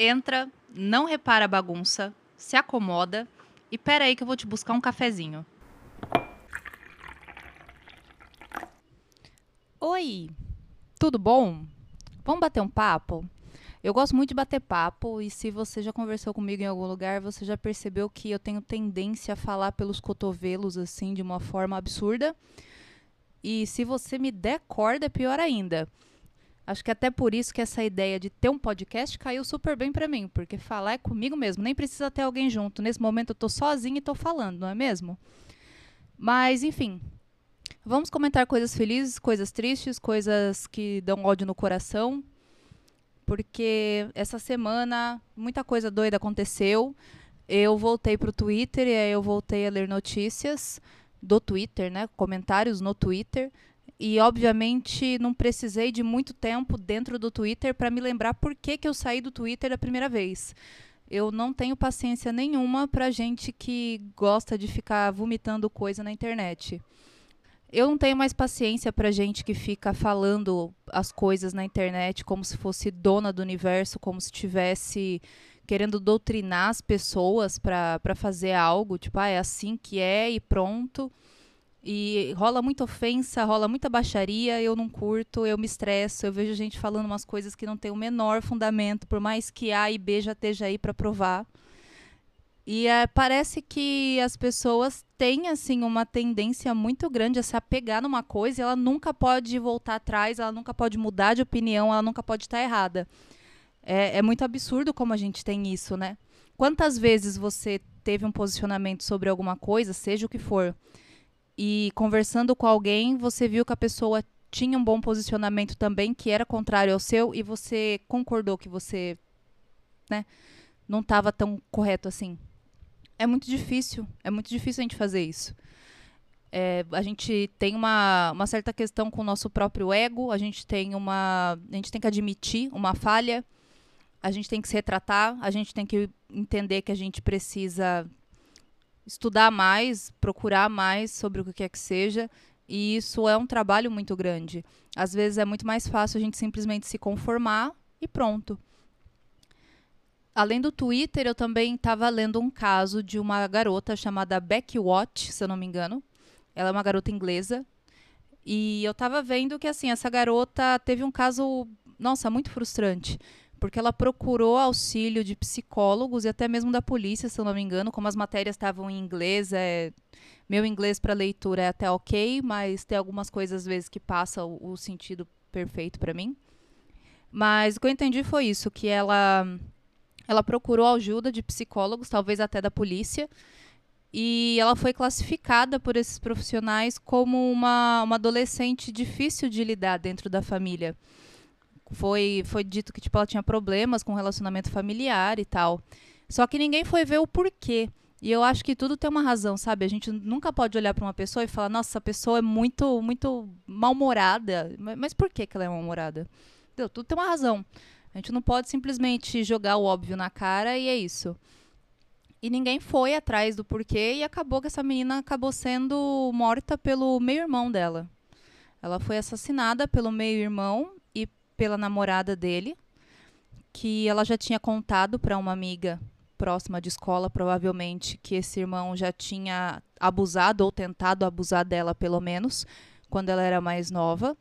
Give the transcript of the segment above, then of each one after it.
Entra, não repara a bagunça, se acomoda e pera aí que eu vou te buscar um cafezinho. Oi, tudo bom? Vamos bater um papo? Eu gosto muito de bater papo e se você já conversou comigo em algum lugar, você já percebeu que eu tenho tendência a falar pelos cotovelos assim de uma forma absurda. E se você me der corda, é pior ainda. Acho que até por isso que essa ideia de ter um podcast caiu super bem para mim, porque falar é comigo mesmo, nem precisa ter alguém junto. Nesse momento eu tô sozinha e tô falando, não é mesmo? Mas, enfim, vamos comentar coisas felizes, coisas tristes, coisas que dão ódio no coração, porque essa semana muita coisa doida aconteceu. Eu voltei pro Twitter e aí eu voltei a ler notícias do Twitter, né, comentários no Twitter e, obviamente, não precisei de muito tempo dentro do Twitter para me lembrar por que, que eu saí do Twitter a primeira vez. Eu não tenho paciência nenhuma para gente que gosta de ficar vomitando coisa na internet. Eu não tenho mais paciência para gente que fica falando as coisas na internet como se fosse dona do universo, como se tivesse querendo doutrinar as pessoas para fazer algo, tipo, ah, é assim que é e pronto. E rola muita ofensa, rola muita baixaria, eu não curto, eu me estresso, eu vejo gente falando umas coisas que não tem o menor fundamento, por mais que A e B já esteja aí para provar. E é, parece que as pessoas têm assim uma tendência muito grande a se apegar numa coisa e ela nunca pode voltar atrás, ela nunca pode mudar de opinião, ela nunca pode estar errada. É, é muito absurdo como a gente tem isso, né? Quantas vezes você teve um posicionamento sobre alguma coisa, seja o que for, e conversando com alguém, você viu que a pessoa tinha um bom posicionamento também, que era contrário ao seu, e você concordou que você né, não estava tão correto assim. É muito difícil, é muito difícil a gente fazer isso. É, a gente tem uma, uma certa questão com o nosso próprio ego, a gente tem uma. A gente tem que admitir uma falha, a gente tem que se retratar, a gente tem que entender que a gente precisa estudar mais, procurar mais sobre o que quer que seja. E isso é um trabalho muito grande. Às vezes é muito mais fácil a gente simplesmente se conformar e pronto. Além do Twitter, eu também estava lendo um caso de uma garota chamada Becky Watt, se eu não me engano. Ela é uma garota inglesa. E eu estava vendo que assim, essa garota teve um caso, nossa, muito frustrante porque ela procurou auxílio de psicólogos e até mesmo da polícia, se eu não me engano, como as matérias estavam em inglês, é, meu inglês para leitura é até ok, mas tem algumas coisas às vezes que passa o, o sentido perfeito para mim. Mas o que eu entendi foi isso, que ela ela procurou ajuda de psicólogos, talvez até da polícia, e ela foi classificada por esses profissionais como uma, uma adolescente difícil de lidar dentro da família foi, foi dito que tipo, ela tinha problemas com relacionamento familiar e tal. Só que ninguém foi ver o porquê. E eu acho que tudo tem uma razão, sabe? A gente nunca pode olhar para uma pessoa e falar, nossa, essa pessoa é muito, muito mal-humorada. Mas por que, que ela é mal-humorada? Tudo tem uma razão. A gente não pode simplesmente jogar o óbvio na cara e é isso. E ninguém foi atrás do porquê e acabou que essa menina acabou sendo morta pelo meio-irmão dela. Ela foi assassinada pelo meio-irmão pela namorada dele, que ela já tinha contado para uma amiga próxima de escola, provavelmente, que esse irmão já tinha abusado ou tentado abusar dela, pelo menos, quando ela era mais nova.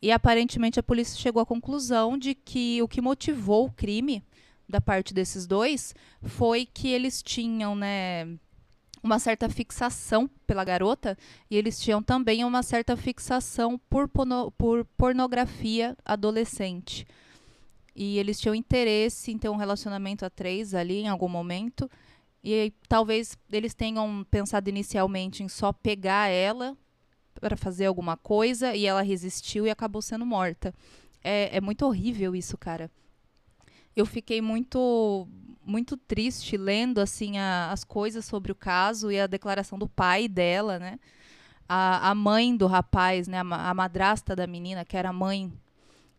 E aparentemente a polícia chegou à conclusão de que o que motivou o crime da parte desses dois foi que eles tinham, né, uma certa fixação pela garota e eles tinham também uma certa fixação por, por pornografia adolescente. E eles tinham interesse em ter um relacionamento a três ali em algum momento. E talvez eles tenham pensado inicialmente em só pegar ela para fazer alguma coisa e ela resistiu e acabou sendo morta. É, é muito horrível isso, cara. Eu fiquei muito muito triste lendo assim a, as coisas sobre o caso e a declaração do pai dela, né? A, a mãe do rapaz, né? A, a madrasta da menina, que era mãe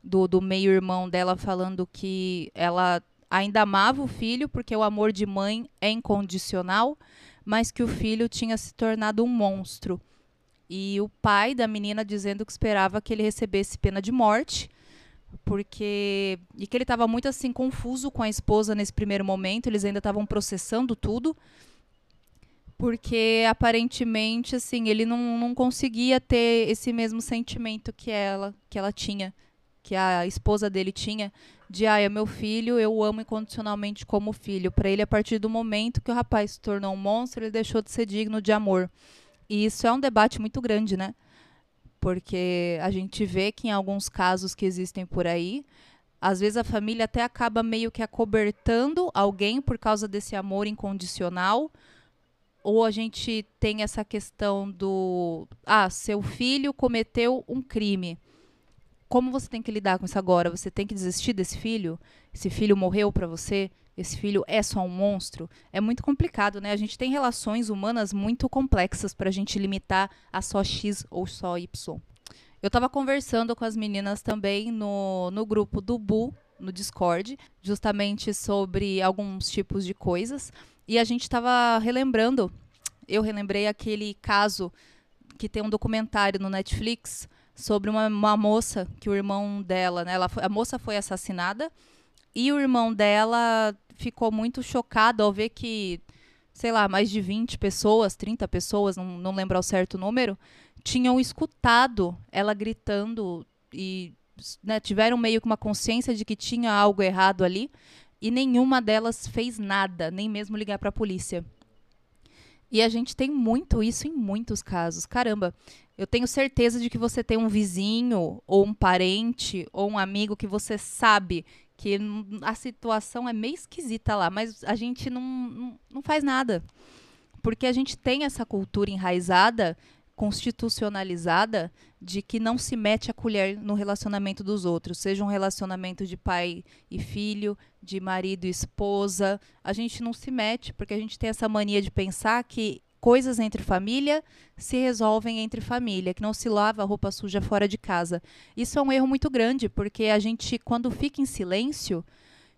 do, do meio-irmão dela, falando que ela ainda amava o filho porque o amor de mãe é incondicional, mas que o filho tinha se tornado um monstro. E o pai da menina dizendo que esperava que ele recebesse pena de morte porque e que ele estava muito assim confuso com a esposa nesse primeiro momento, eles ainda estavam processando tudo. Porque aparentemente assim, ele não, não conseguia ter esse mesmo sentimento que ela, que ela tinha, que a esposa dele tinha, de ah, é meu filho, eu o amo incondicionalmente como filho. Para ele, a partir do momento que o rapaz se tornou um monstro, ele deixou de ser digno de amor. E isso é um debate muito grande, né? Porque a gente vê que em alguns casos que existem por aí, às vezes a família até acaba meio que acobertando alguém por causa desse amor incondicional. Ou a gente tem essa questão do. Ah, seu filho cometeu um crime. Como você tem que lidar com isso agora? Você tem que desistir desse filho? Esse filho morreu para você? Esse filho é só um monstro, é muito complicado, né? A gente tem relações humanas muito complexas para a gente limitar a só X ou só Y. Eu estava conversando com as meninas também no, no grupo do Bu, no Discord, justamente sobre alguns tipos de coisas. E a gente estava relembrando, eu relembrei aquele caso que tem um documentário no Netflix sobre uma, uma moça que o irmão dela, né? Ela, a moça foi assassinada e o irmão dela ficou muito chocado ao ver que, sei lá, mais de 20 pessoas, 30 pessoas, não, não lembro ao certo número, tinham escutado ela gritando e né, tiveram meio que uma consciência de que tinha algo errado ali e nenhuma delas fez nada, nem mesmo ligar para a polícia. E a gente tem muito isso em muitos casos. Caramba, eu tenho certeza de que você tem um vizinho, ou um parente, ou um amigo que você sabe que a situação é meio esquisita lá, mas a gente não, não, não faz nada. Porque a gente tem essa cultura enraizada, constitucionalizada, de que não se mete a colher no relacionamento dos outros, seja um relacionamento de pai e filho, de marido e esposa. A gente não se mete, porque a gente tem essa mania de pensar que coisas entre família se resolvem entre família, que não se lava a roupa suja fora de casa. Isso é um erro muito grande, porque a gente, quando fica em silêncio,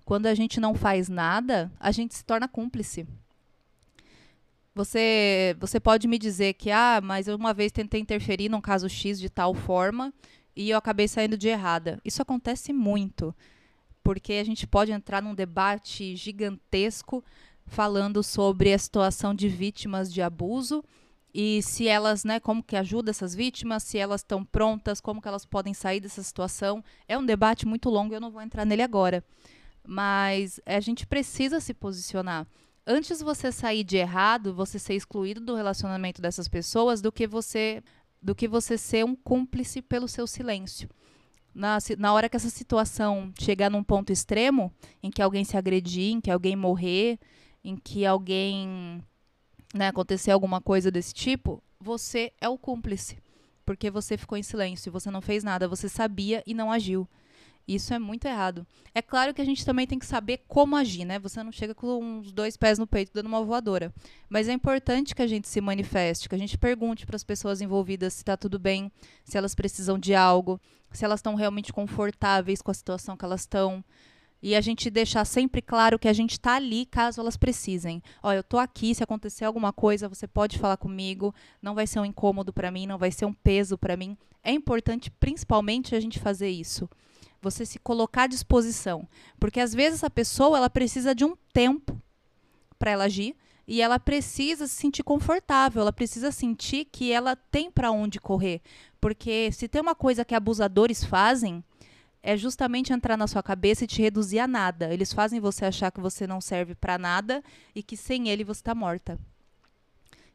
quando a gente não faz nada, a gente se torna cúmplice. Você, você pode me dizer que, ah, mas eu uma vez tentei interferir num caso X de tal forma e eu acabei saindo de errada. Isso acontece muito, porque a gente pode entrar num debate gigantesco falando sobre a situação de vítimas de abuso e se elas, né, como que ajuda essas vítimas, se elas estão prontas, como que elas podem sair dessa situação. É um debate muito longo, eu não vou entrar nele agora. Mas a gente precisa se posicionar. Antes você sair de errado, você ser excluído do relacionamento dessas pessoas, do que você do que você ser um cúmplice pelo seu silêncio. Na, na hora que essa situação chegar num ponto extremo, em que alguém se agredir, em que alguém morrer, em que alguém né, acontecer alguma coisa desse tipo, você é o cúmplice. Porque você ficou em silêncio, você não fez nada, você sabia e não agiu. Isso é muito errado. É claro que a gente também tem que saber como agir, né? Você não chega com os dois pés no peito dando uma voadora. Mas é importante que a gente se manifeste, que a gente pergunte para as pessoas envolvidas se está tudo bem, se elas precisam de algo, se elas estão realmente confortáveis com a situação que elas estão e a gente deixar sempre claro que a gente está ali caso elas precisem. Ó, eu tô aqui, se acontecer alguma coisa, você pode falar comigo, não vai ser um incômodo para mim, não vai ser um peso para mim. É importante principalmente a gente fazer isso. Você se colocar à disposição, porque às vezes a pessoa ela precisa de um tempo para ela agir e ela precisa se sentir confortável, ela precisa sentir que ela tem para onde correr, porque se tem uma coisa que abusadores fazem, é justamente entrar na sua cabeça e te reduzir a nada. Eles fazem você achar que você não serve para nada e que sem ele você está morta.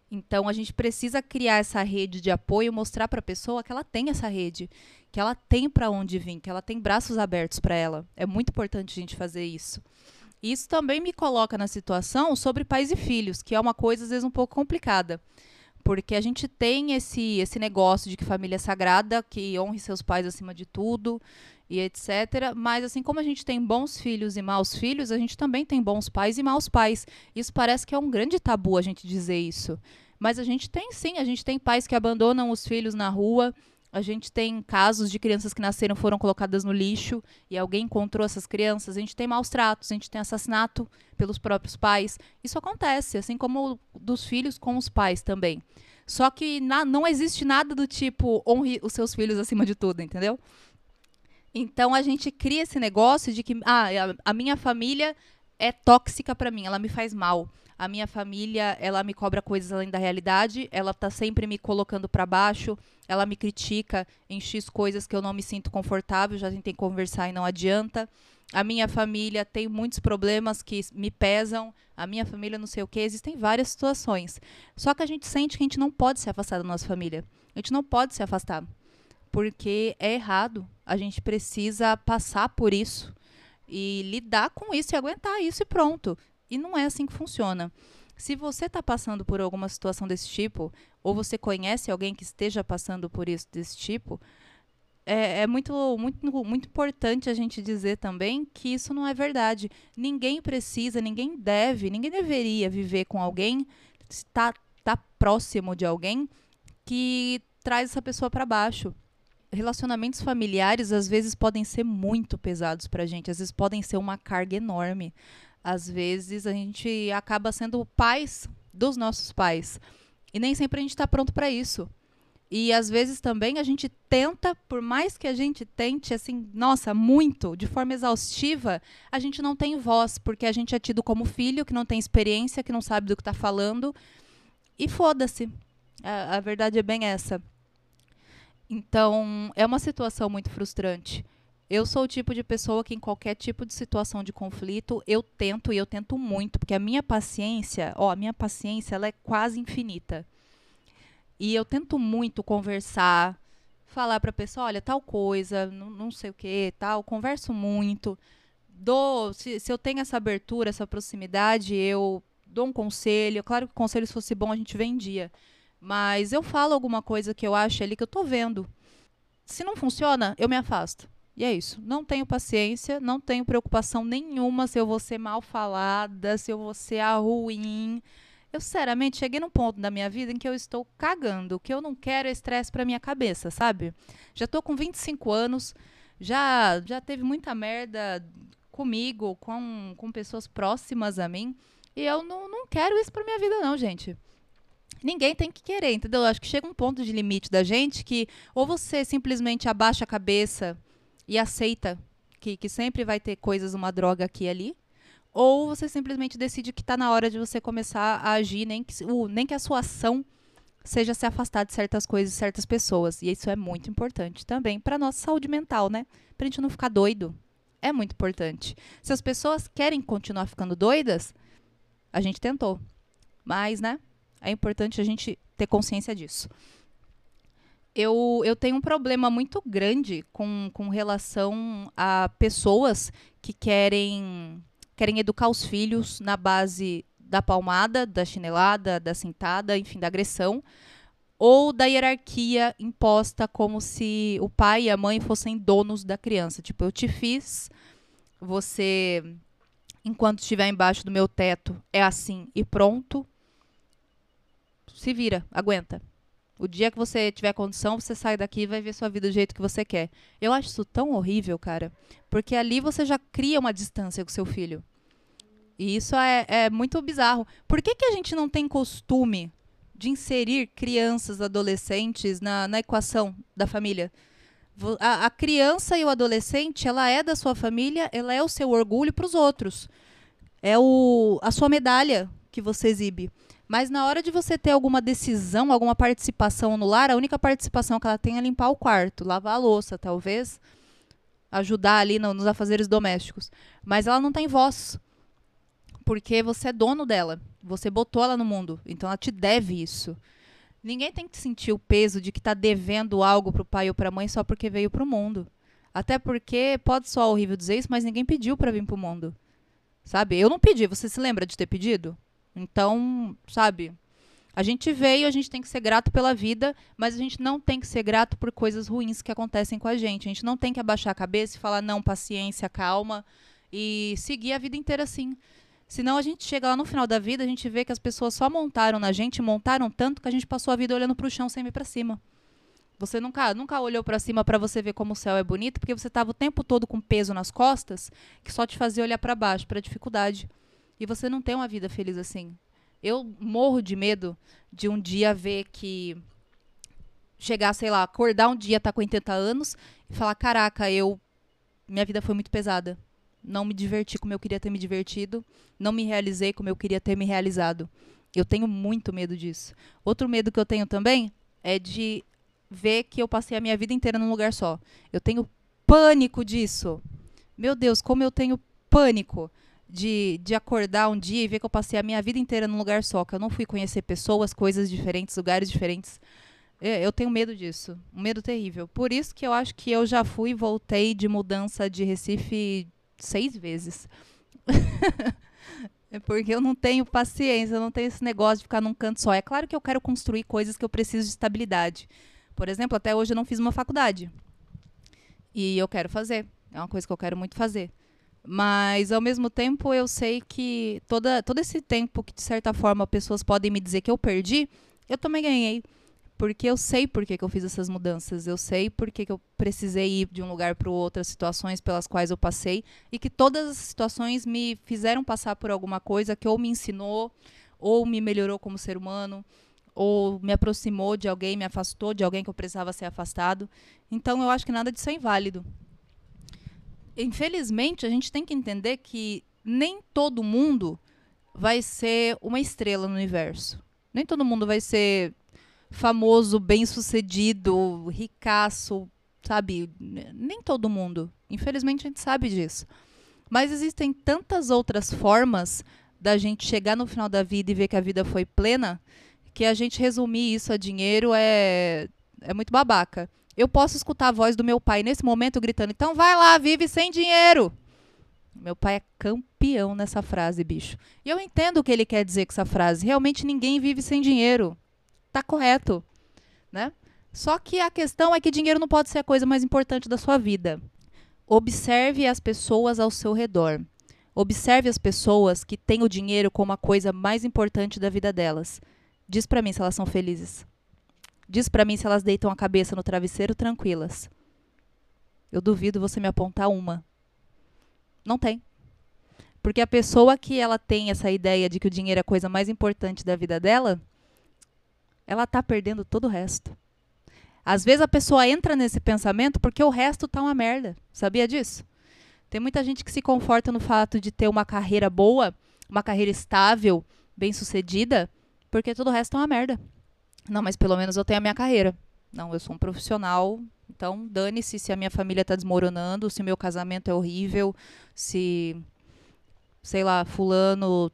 Então a gente precisa criar essa rede de apoio, mostrar para a pessoa que ela tem essa rede, que ela tem para onde vir, que ela tem braços abertos para ela. É muito importante a gente fazer isso. Isso também me coloca na situação sobre pais e filhos, que é uma coisa às vezes um pouco complicada. Porque a gente tem esse, esse negócio de que família é sagrada, que honre seus pais acima de tudo, e etc. Mas assim como a gente tem bons filhos e maus filhos, a gente também tem bons pais e maus pais. Isso parece que é um grande tabu a gente dizer isso. Mas a gente tem sim, a gente tem pais que abandonam os filhos na rua. A gente tem casos de crianças que nasceram foram colocadas no lixo e alguém encontrou essas crianças. A gente tem maus tratos, a gente tem assassinato pelos próprios pais. Isso acontece, assim como dos filhos com os pais também. Só que na, não existe nada do tipo honre os seus filhos acima de tudo, entendeu? Então a gente cria esse negócio de que ah, a, minha família é tóxica para mim, ela me faz mal. A minha família, ela me cobra coisas além da realidade, ela tá sempre me colocando para baixo, ela me critica em X coisas que eu não me sinto confortável, já tentei conversar e não adianta. A minha família tem muitos problemas que me pesam, a minha família não sei o que, existem várias situações. Só que a gente sente que a gente não pode se afastar da nossa família. A gente não pode se afastar, porque é errado. A gente precisa passar por isso e lidar com isso e aguentar isso e pronto. E não é assim que funciona. Se você está passando por alguma situação desse tipo, ou você conhece alguém que esteja passando por isso desse tipo, é, é, muito, muito, muito importante a gente dizer também que isso não é verdade. Ninguém precisa, ninguém deve, ninguém deveria viver com alguém, estar tá, tá próximo de alguém que traz essa pessoa para baixo relacionamentos familiares às vezes podem ser muito pesados para a gente, às vezes podem ser uma carga enorme. Às vezes a gente acaba sendo pais dos nossos pais e nem sempre a gente está pronto para isso. E às vezes também a gente tenta, por mais que a gente tente, assim, nossa, muito, de forma exaustiva, a gente não tem voz, porque a gente é tido como filho, que não tem experiência, que não sabe do que está falando. E foda-se. A, a verdade é bem essa. Então, é uma situação muito frustrante. Eu sou o tipo de pessoa que em qualquer tipo de situação de conflito, eu tento e eu tento muito, porque a minha paciência, ó, a minha paciência, ela é quase infinita. E eu tento muito conversar, falar para a pessoa, olha, tal coisa, não, não sei o que, tal, converso muito. Dou, se, se eu tenho essa abertura, essa proximidade, eu dou um conselho. Claro que o conselho se fosse bom, a gente vendia. Mas eu falo alguma coisa que eu acho ali que eu tô vendo. Se não funciona, eu me afasto. E é isso. Não tenho paciência, não tenho preocupação nenhuma se eu vou ser mal falada, se eu vou ser a ruim. Eu, sinceramente, cheguei num ponto da minha vida em que eu estou cagando. O que eu não quero é estresse pra minha cabeça, sabe? Já tô com 25 anos, já, já teve muita merda comigo, com, com pessoas próximas a mim. E eu não, não quero isso pra minha vida, não, gente ninguém tem que querer, entendeu? Eu acho que chega um ponto de limite da gente que ou você simplesmente abaixa a cabeça e aceita que, que sempre vai ter coisas, uma droga aqui e ali, ou você simplesmente decide que está na hora de você começar a agir, nem que, uh, nem que a sua ação seja se afastar de certas coisas, certas pessoas. E isso é muito importante também para nossa saúde mental, né? Para a gente não ficar doido. É muito importante. Se as pessoas querem continuar ficando doidas, a gente tentou. Mas, né? É importante a gente ter consciência disso. Eu, eu tenho um problema muito grande com, com relação a pessoas que querem, querem educar os filhos na base da palmada, da chinelada, da cintada, enfim, da agressão, ou da hierarquia imposta como se o pai e a mãe fossem donos da criança. Tipo, eu te fiz, você, enquanto estiver embaixo do meu teto, é assim e pronto se vira, aguenta. O dia que você tiver condição, você sai daqui e vai ver sua vida do jeito que você quer. Eu acho isso tão horrível, cara. Porque ali você já cria uma distância com seu filho. E isso é, é muito bizarro. Por que, que a gente não tem costume de inserir crianças, adolescentes na, na equação da família? A, a criança e o adolescente, ela é da sua família, ela é o seu orgulho para os outros. É o, a sua medalha que você exibe. Mas na hora de você ter alguma decisão, alguma participação no lar, a única participação que ela tem é limpar o quarto, lavar a louça, talvez, ajudar ali no, nos afazeres domésticos. Mas ela não tem voz. Porque você é dono dela. Você botou ela no mundo. Então ela te deve isso. Ninguém tem que sentir o peso de que está devendo algo para o pai ou para a mãe só porque veio para o mundo. Até porque pode soar horrível dizer isso, mas ninguém pediu para vir para o mundo. Sabe? Eu não pedi. Você se lembra de ter pedido? Então, sabe, a gente veio, a gente tem que ser grato pela vida, mas a gente não tem que ser grato por coisas ruins que acontecem com a gente. A gente não tem que abaixar a cabeça e falar, não, paciência, calma, e seguir a vida inteira assim. Senão a gente chega lá no final da vida, a gente vê que as pessoas só montaram na gente, montaram tanto que a gente passou a vida olhando para o chão sem ir para cima. Você nunca, nunca olhou para cima para você ver como o céu é bonito, porque você estava o tempo todo com peso nas costas, que só te fazia olhar para baixo, para a dificuldade. E você não tem uma vida feliz assim. Eu morro de medo de um dia ver que chegar, sei lá, acordar um dia, tá com 80 anos e falar, caraca, eu minha vida foi muito pesada. Não me diverti como eu queria ter me divertido, não me realizei como eu queria ter me realizado. Eu tenho muito medo disso. Outro medo que eu tenho também é de ver que eu passei a minha vida inteira num lugar só. Eu tenho pânico disso. Meu Deus, como eu tenho pânico de, de acordar um dia e ver que eu passei a minha vida inteira num lugar só, que eu não fui conhecer pessoas, coisas diferentes, lugares diferentes. É, eu tenho medo disso, um medo terrível. Por isso que eu acho que eu já fui e voltei de mudança de Recife seis vezes. é porque eu não tenho paciência, eu não tenho esse negócio de ficar num canto só. É claro que eu quero construir coisas que eu preciso de estabilidade. Por exemplo, até hoje eu não fiz uma faculdade. E eu quero fazer. É uma coisa que eu quero muito fazer. Mas, ao mesmo tempo, eu sei que toda, todo esse tempo que, de certa forma, pessoas podem me dizer que eu perdi, eu também ganhei. Porque eu sei por que, que eu fiz essas mudanças. Eu sei por que, que eu precisei ir de um lugar para o outro, as situações pelas quais eu passei. E que todas as situações me fizeram passar por alguma coisa que ou me ensinou, ou me melhorou como ser humano, ou me aproximou de alguém, me afastou de alguém que eu precisava ser afastado. Então, eu acho que nada disso é inválido infelizmente, a gente tem que entender que nem todo mundo vai ser uma estrela no universo. Nem todo mundo vai ser famoso, bem-sucedido, ricaço, sabe? Nem todo mundo. Infelizmente, a gente sabe disso. Mas existem tantas outras formas da gente chegar no final da vida e ver que a vida foi plena, que a gente resumir isso a dinheiro é, é muito babaca. Eu posso escutar a voz do meu pai nesse momento gritando: então vai lá, vive sem dinheiro. Meu pai é campeão nessa frase, bicho. E eu entendo o que ele quer dizer com essa frase. Realmente ninguém vive sem dinheiro. Tá correto, né? Só que a questão é que dinheiro não pode ser a coisa mais importante da sua vida. Observe as pessoas ao seu redor. Observe as pessoas que têm o dinheiro como a coisa mais importante da vida delas. Diz para mim se elas são felizes. Diz para mim se elas deitam a cabeça no travesseiro tranquilas. Eu duvido você me apontar uma. Não tem. Porque a pessoa que ela tem essa ideia de que o dinheiro é a coisa mais importante da vida dela, ela está perdendo todo o resto. Às vezes a pessoa entra nesse pensamento porque o resto tá uma merda. Sabia disso? Tem muita gente que se conforta no fato de ter uma carreira boa, uma carreira estável, bem-sucedida, porque todo o resto é uma merda. Não, mas pelo menos eu tenho a minha carreira. Não, eu sou um profissional, então dane-se se a minha família está desmoronando, se meu casamento é horrível, se, sei lá, fulano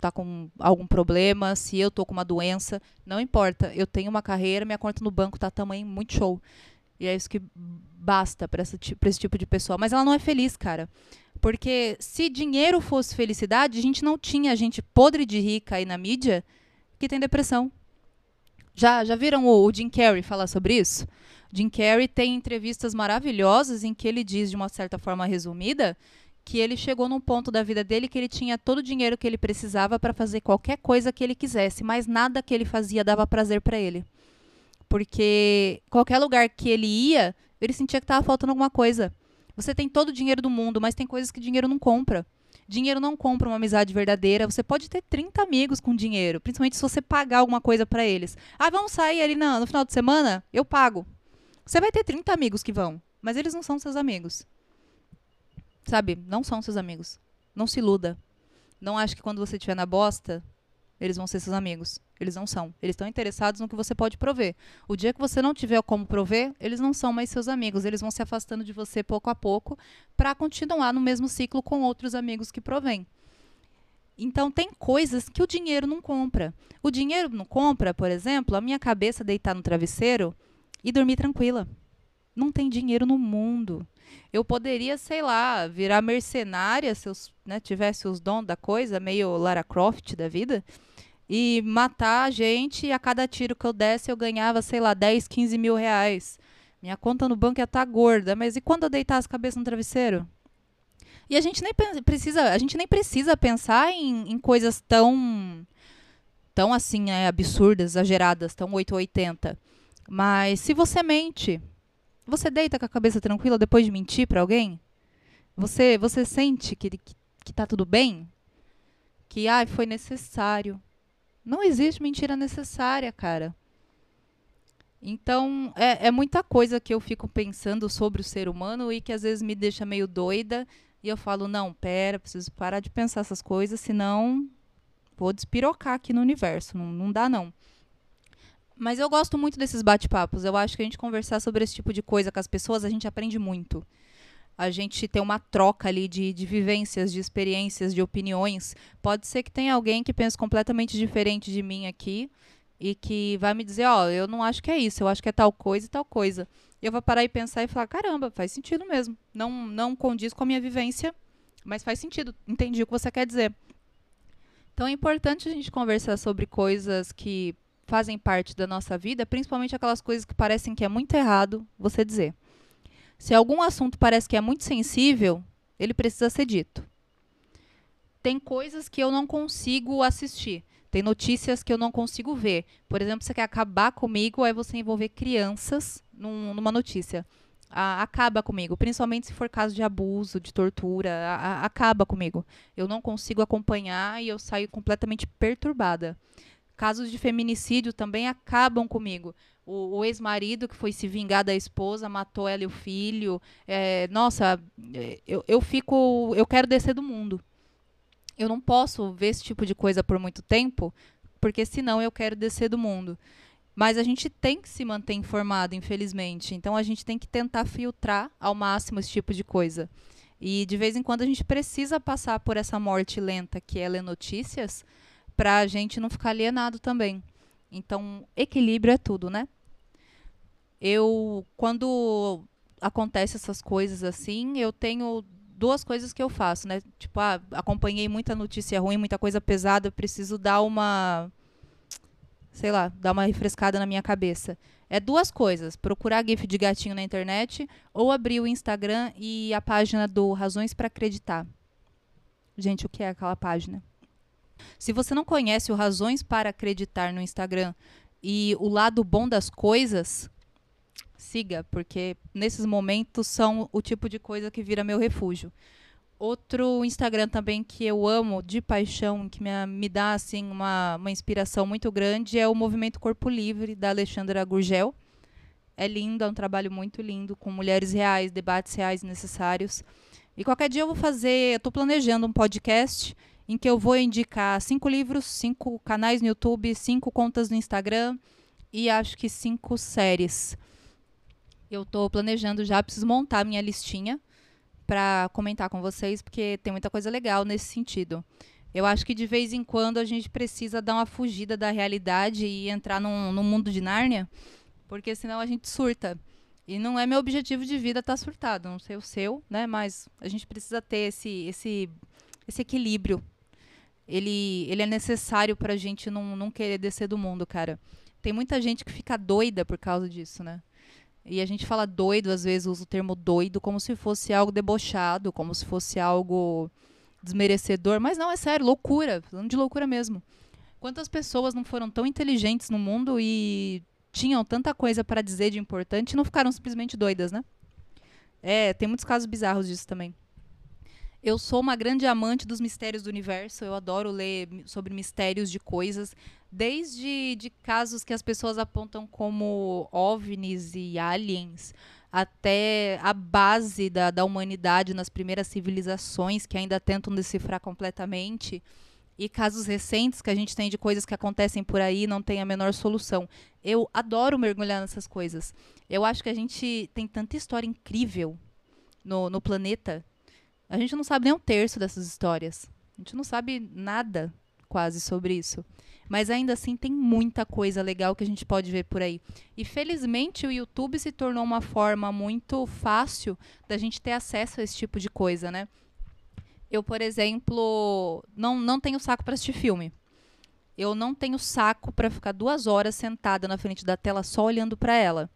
tá com algum problema, se eu tô com uma doença, não importa. Eu tenho uma carreira, minha conta no banco tá tamanho muito show. E é isso que basta para esse tipo de pessoa. Mas ela não é feliz, cara. Porque se dinheiro fosse felicidade, a gente não tinha gente podre de rica aí na mídia que tem depressão. Já, já viram o, o Jim Carrey falar sobre isso? Jim Carrey tem entrevistas maravilhosas em que ele diz, de uma certa forma resumida, que ele chegou num ponto da vida dele que ele tinha todo o dinheiro que ele precisava para fazer qualquer coisa que ele quisesse, mas nada que ele fazia dava prazer para ele. Porque qualquer lugar que ele ia, ele sentia que estava faltando alguma coisa. Você tem todo o dinheiro do mundo, mas tem coisas que dinheiro não compra. Dinheiro não compra uma amizade verdadeira. Você pode ter 30 amigos com dinheiro, principalmente se você pagar alguma coisa para eles. Ah, vamos sair ali no, no final de semana? Eu pago. Você vai ter 30 amigos que vão, mas eles não são seus amigos. Sabe? Não são seus amigos. Não se iluda. Não ache que quando você estiver na bosta, eles vão ser seus amigos. Eles não são. Eles estão interessados no que você pode prover. O dia que você não tiver como prover, eles não são mais seus amigos. Eles vão se afastando de você pouco a pouco para continuar no mesmo ciclo com outros amigos que provém. Então, tem coisas que o dinheiro não compra. O dinheiro não compra, por exemplo, a minha cabeça deitar no travesseiro e dormir tranquila. Não tem dinheiro no mundo. Eu poderia, sei lá, virar mercenária se eu né, tivesse os dons da coisa, meio Lara Croft da vida e matar a gente e a cada tiro que eu desse eu ganhava, sei lá, 10, 15 mil reais. Minha conta no banco ia estar tá gorda, mas e quando eu deitasse a cabeça no travesseiro? E a gente nem precisa, a gente nem precisa pensar em, em coisas tão tão assim, é, absurdas, exageradas, tão 880. Mas se você mente, você deita com a cabeça tranquila depois de mentir para alguém? Você você sente que, que que tá tudo bem? Que ai, foi necessário. Não existe mentira necessária, cara. Então, é, é, muita coisa que eu fico pensando sobre o ser humano e que às vezes me deixa meio doida. E eu falo, não, pera, preciso parar de pensar essas coisas, senão vou despirocar aqui no universo. Não, não dá, não. Mas eu gosto muito desses bate-papos. Eu acho que a gente conversar sobre esse tipo de coisa com as pessoas, a gente aprende muito. A gente tem uma troca ali de, de vivências, de experiências, de opiniões. Pode ser que tenha alguém que pense completamente diferente de mim aqui e que vai me dizer, ó, oh, eu não acho que é isso, eu acho que é tal coisa e tal coisa. Eu vou parar e pensar e falar, caramba, faz sentido mesmo. Não, não condiz com a minha vivência, mas faz sentido. Entendi o que você quer dizer. Então é importante a gente conversar sobre coisas que fazem parte da nossa vida, principalmente aquelas coisas que parecem que é muito errado você dizer. Se algum assunto parece que é muito sensível, ele precisa ser dito. Tem coisas que eu não consigo assistir. Tem notícias que eu não consigo ver. Por exemplo, você quer acabar comigo, aí você envolver crianças num, numa notícia. A, acaba comigo, principalmente se for caso de abuso, de tortura, a, a, acaba comigo. Eu não consigo acompanhar e eu saio completamente perturbada. Casos de feminicídio também acabam comigo. O, o ex-marido que foi se vingar da esposa, matou ela e o filho. É, nossa, é, eu, eu fico. Eu quero descer do mundo eu não posso ver esse tipo de coisa por muito tempo, porque senão eu quero descer do mundo. Mas a gente tem que se manter informado, infelizmente. Então a gente tem que tentar filtrar ao máximo esse tipo de coisa. E de vez em quando a gente precisa passar por essa morte lenta que é notícias, para a gente não ficar alienado também. Então, equilíbrio é tudo, né? Eu, quando acontece essas coisas assim, eu tenho duas coisas que eu faço, né? Tipo, ah, acompanhei muita notícia ruim, muita coisa pesada, preciso dar uma sei lá, dar uma refrescada na minha cabeça. É duas coisas: procurar GIF de gatinho na internet ou abrir o Instagram e a página do Razões para Acreditar. Gente, o que é aquela página? Se você não conhece o Razões para Acreditar no Instagram e o lado bom das coisas, siga, porque nesses momentos são o tipo de coisa que vira meu refúgio. Outro Instagram também que eu amo de paixão, que me, me dá assim uma, uma inspiração muito grande, é o Movimento Corpo Livre, da Alexandra Gurgel. É lindo, é um trabalho muito lindo, com mulheres reais, debates reais necessários. E qualquer dia eu vou fazer, eu estou planejando um podcast em que eu vou indicar cinco livros, cinco canais no YouTube, cinco contas no Instagram e acho que cinco séries eu estou planejando já, preciso montar minha listinha para comentar com vocês, porque tem muita coisa legal nesse sentido. Eu acho que de vez em quando a gente precisa dar uma fugida da realidade e entrar num, num mundo de Nárnia, porque senão a gente surta. E não é meu objetivo de vida estar tá surtado, não sei o seu, né? Mas a gente precisa ter esse, esse, esse equilíbrio. Ele, ele é necessário para a gente não, não querer descer do mundo, cara. Tem muita gente que fica doida por causa disso, né? E a gente fala doido, às vezes usa o termo doido como se fosse algo debochado, como se fosse algo desmerecedor. Mas não, é sério, loucura. Falando de loucura mesmo. Quantas pessoas não foram tão inteligentes no mundo e tinham tanta coisa para dizer de importante e não ficaram simplesmente doidas, né? É, tem muitos casos bizarros disso também. Eu sou uma grande amante dos mistérios do universo. Eu adoro ler sobre mistérios de coisas, desde de casos que as pessoas apontam como ovnis e aliens, até a base da, da humanidade nas primeiras civilizações que ainda tentam decifrar completamente. E casos recentes que a gente tem de coisas que acontecem por aí não tem a menor solução. Eu adoro mergulhar nessas coisas. Eu acho que a gente tem tanta história incrível no, no planeta a gente não sabe nem um terço dessas histórias. A gente não sabe nada quase sobre isso. Mas ainda assim tem muita coisa legal que a gente pode ver por aí. E felizmente o YouTube se tornou uma forma muito fácil da gente ter acesso a esse tipo de coisa, né? Eu, por exemplo, não, não tenho saco para assistir filme. Eu não tenho saco para ficar duas horas sentada na frente da tela só olhando para ela.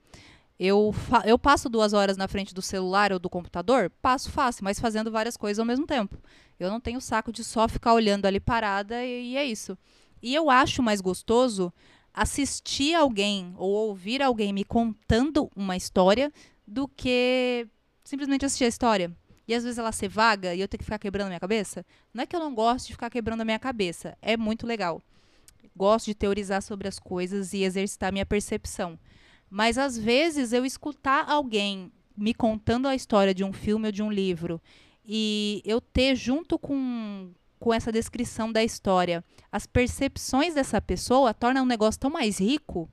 Eu, eu passo duas horas na frente do celular ou do computador? Passo fácil, mas fazendo várias coisas ao mesmo tempo. Eu não tenho saco de só ficar olhando ali parada e, e é isso. E eu acho mais gostoso assistir alguém ou ouvir alguém me contando uma história do que simplesmente assistir a história. E às vezes ela ser vaga e eu ter que ficar quebrando a minha cabeça. Não é que eu não gosto de ficar quebrando a minha cabeça. É muito legal. Gosto de teorizar sobre as coisas e exercitar minha percepção. Mas às vezes eu escutar alguém me contando a história de um filme ou de um livro e eu ter junto com com essa descrição da história, as percepções dessa pessoa torna um negócio tão mais rico,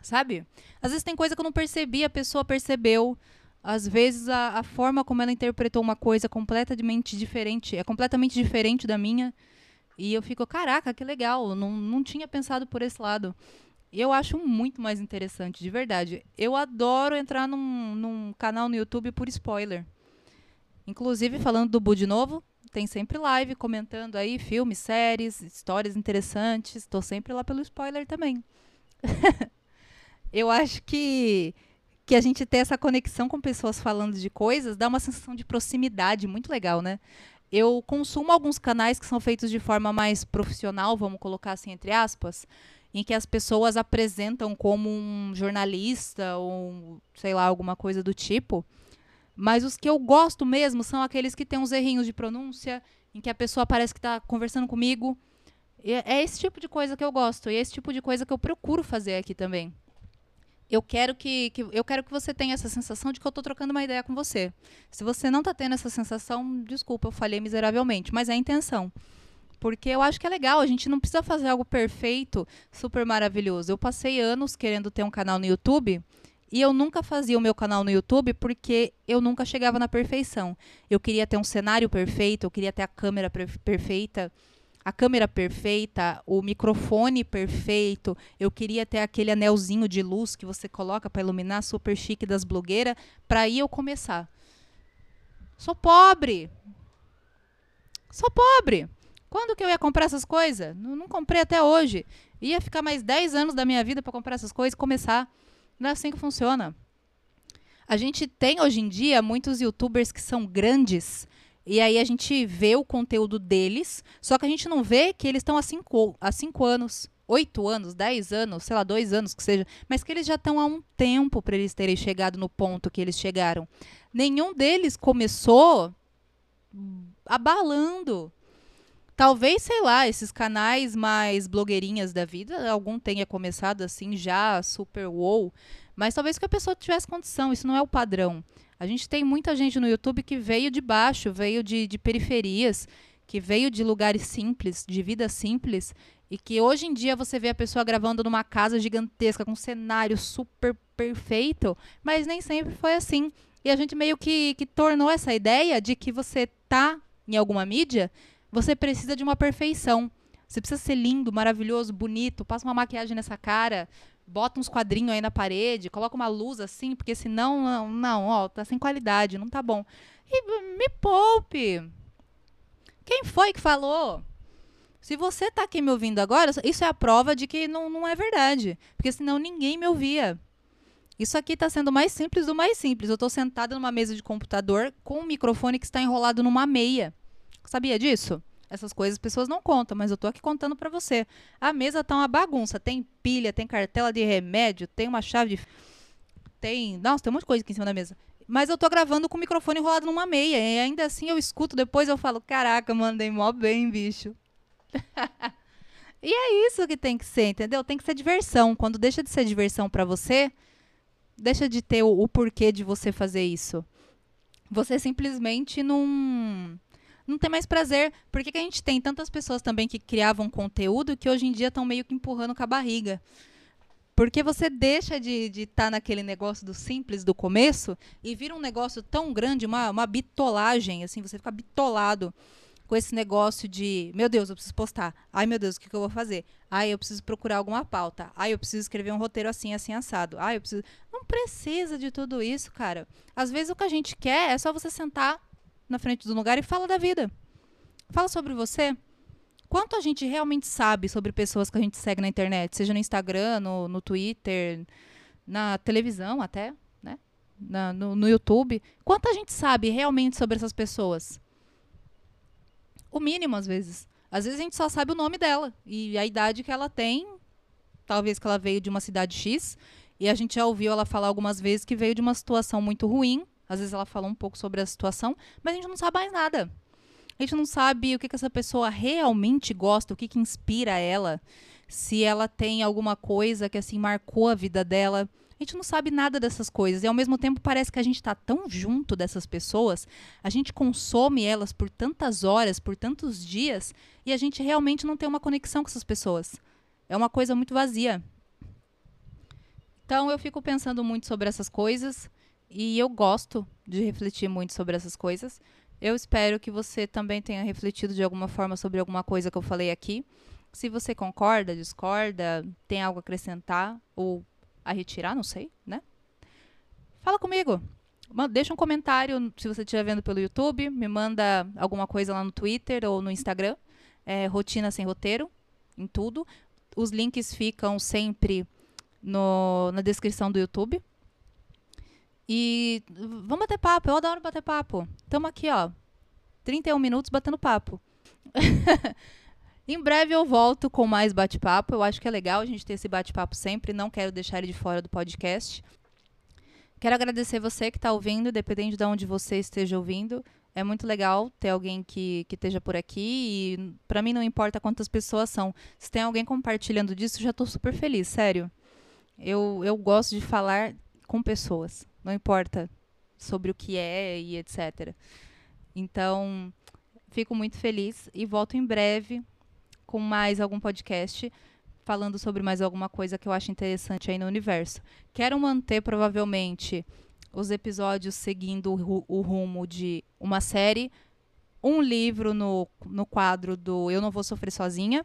sabe? Às vezes tem coisa que eu não percebi, a pessoa percebeu. Às vezes a, a forma como ela interpretou uma coisa completamente diferente, é completamente diferente da minha. E eu fico, caraca, que legal, não, não tinha pensado por esse lado. Eu acho muito mais interessante, de verdade. Eu adoro entrar num, num canal no YouTube por spoiler. Inclusive, falando do Bu de novo, tem sempre live comentando aí filmes, séries, histórias interessantes. Estou sempre lá pelo spoiler também. eu acho que que a gente ter essa conexão com pessoas falando de coisas dá uma sensação de proximidade muito legal, né? Eu consumo alguns canais que são feitos de forma mais profissional, vamos colocar assim entre aspas, em que as pessoas apresentam como um jornalista ou sei lá, alguma coisa do tipo. Mas os que eu gosto mesmo são aqueles que têm uns errinhos de pronúncia, em que a pessoa parece que está conversando comigo. E é esse tipo de coisa que eu gosto. E é esse tipo de coisa que eu procuro fazer aqui também. Eu quero que, que eu quero que você tenha essa sensação de que eu estou trocando uma ideia com você. Se você não está tendo essa sensação, desculpa, eu falhei miseravelmente, mas é a intenção. Porque eu acho que é legal, a gente não precisa fazer algo perfeito, super maravilhoso. Eu passei anos querendo ter um canal no YouTube e eu nunca fazia o meu canal no YouTube porque eu nunca chegava na perfeição. Eu queria ter um cenário perfeito, eu queria ter a câmera perfeita, a câmera perfeita, o microfone perfeito. Eu queria ter aquele anelzinho de luz que você coloca para iluminar super chique das blogueiras, para aí eu começar. Sou pobre. Sou pobre. Quando que eu ia comprar essas coisas? Não, não comprei até hoje. Ia ficar mais 10 anos da minha vida para comprar essas coisas e começar. Não é assim que funciona. A gente tem hoje em dia muitos youtubers que são grandes e aí a gente vê o conteúdo deles, só que a gente não vê que eles estão há cinco, há cinco anos, oito anos, dez anos, sei lá, dois anos que seja, mas que eles já estão há um tempo para eles terem chegado no ponto que eles chegaram. Nenhum deles começou abalando. Talvez, sei lá, esses canais mais blogueirinhas da vida, algum tenha começado assim já, super wow, mas talvez que a pessoa tivesse condição, isso não é o padrão. A gente tem muita gente no YouTube que veio de baixo, veio de, de periferias, que veio de lugares simples, de vida simples, e que hoje em dia você vê a pessoa gravando numa casa gigantesca, com um cenário super perfeito, mas nem sempre foi assim. E a gente meio que, que tornou essa ideia de que você tá em alguma mídia você precisa de uma perfeição. Você precisa ser lindo, maravilhoso, bonito, passa uma maquiagem nessa cara, bota uns quadrinhos aí na parede, coloca uma luz assim, porque senão, não, não, ó, tá sem qualidade, não tá bom. E me poupe. Quem foi que falou? Se você tá aqui me ouvindo agora, isso é a prova de que não, não é verdade. Porque senão ninguém me ouvia. Isso aqui está sendo mais simples do mais simples. Eu estou sentada numa mesa de computador com um microfone que está enrolado numa meia. Sabia disso? Essas coisas as pessoas não contam, mas eu tô aqui contando para você. A mesa tá uma bagunça. Tem pilha, tem cartela de remédio, tem uma chave de. Tem. Nossa, tem um monte de coisa aqui em cima da mesa. Mas eu tô gravando com o microfone enrolado numa meia. E ainda assim eu escuto depois eu falo: caraca, mandei mó bem, bicho. e é isso que tem que ser, entendeu? Tem que ser diversão. Quando deixa de ser diversão para você, deixa de ter o, o porquê de você fazer isso. Você simplesmente não não tem mais prazer. Por que, que a gente tem tantas pessoas também que criavam conteúdo que hoje em dia estão meio que empurrando com a barriga? Porque você deixa de estar de tá naquele negócio do simples do começo e vira um negócio tão grande, uma, uma bitolagem, assim, você fica bitolado com esse negócio de, meu Deus, eu preciso postar. Ai, meu Deus, o que, que eu vou fazer? Ai, eu preciso procurar alguma pauta. Ai, eu preciso escrever um roteiro assim, assim, assado. Ai, eu preciso. Não precisa de tudo isso, cara. Às vezes o que a gente quer é só você sentar na frente do lugar e fala da vida. Fala sobre você. Quanto a gente realmente sabe sobre pessoas que a gente segue na internet, seja no Instagram, no, no Twitter, na televisão até, né? Na, no, no YouTube. Quanto a gente sabe realmente sobre essas pessoas? O mínimo, às vezes. Às vezes a gente só sabe o nome dela e a idade que ela tem. Talvez que ela veio de uma cidade X. E a gente já ouviu ela falar algumas vezes que veio de uma situação muito ruim às vezes ela fala um pouco sobre a situação, mas a gente não sabe mais nada. A gente não sabe o que, que essa pessoa realmente gosta, o que, que inspira ela, se ela tem alguma coisa que assim marcou a vida dela. A gente não sabe nada dessas coisas. E ao mesmo tempo parece que a gente está tão junto dessas pessoas, a gente consome elas por tantas horas, por tantos dias, e a gente realmente não tem uma conexão com essas pessoas. É uma coisa muito vazia. Então eu fico pensando muito sobre essas coisas e eu gosto de refletir muito sobre essas coisas. Eu espero que você também tenha refletido de alguma forma sobre alguma coisa que eu falei aqui. Se você concorda, discorda, tem algo a acrescentar ou a retirar, não sei, né? Fala comigo. Deixa um comentário se você estiver vendo pelo YouTube, me manda alguma coisa lá no Twitter ou no Instagram. É, rotina sem roteiro, em tudo. Os links ficam sempre no, na descrição do YouTube. E vamos bater papo, eu adoro bater papo. Estamos aqui, ó, 31 minutos batendo papo. em breve eu volto com mais bate-papo. Eu acho que é legal a gente ter esse bate-papo sempre. Não quero deixar ele de fora do podcast. Quero agradecer você que está ouvindo, dependendo de onde você esteja ouvindo. É muito legal ter alguém que, que esteja por aqui e para mim não importa quantas pessoas são. Se tem alguém compartilhando disso, já estou super feliz, sério. Eu, eu gosto de falar com pessoas não importa sobre o que é e etc. Então, fico muito feliz e volto em breve com mais algum podcast falando sobre mais alguma coisa que eu acho interessante aí no universo. Quero manter provavelmente os episódios seguindo o, rumo de uma série, um livro no, no quadro do Eu Não Vou Sofrer Sozinha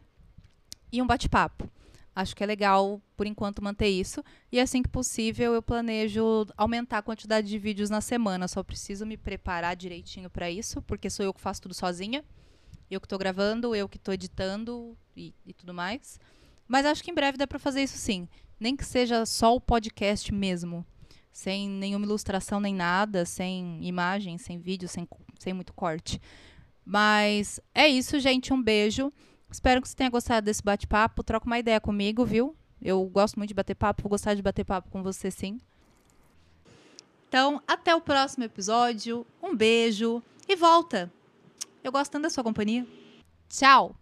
e um bate-papo. Acho que é legal, por enquanto, manter isso. E assim que possível, eu planejo aumentar a quantidade de vídeos na semana. Só preciso me preparar direitinho para isso, porque sou eu que faço tudo sozinha. Eu que estou gravando, eu que estou editando e, e, tudo mais. Mas acho que em breve dá para fazer isso sim. Nem que seja só o podcast mesmo. Sem nenhuma ilustração nem nada, sem imagem, sem vídeo, sem, sem muito corte. Mas é isso, gente. Um beijo. Espero que você tenha gostado desse bate-papo. Troca uma ideia comigo, viu? Eu gosto muito de bater papo, vou gostar de bater papo com você sim. Então, até o próximo episódio. Um beijo e volta. Eu gosto tanto da sua companhia. Tchau!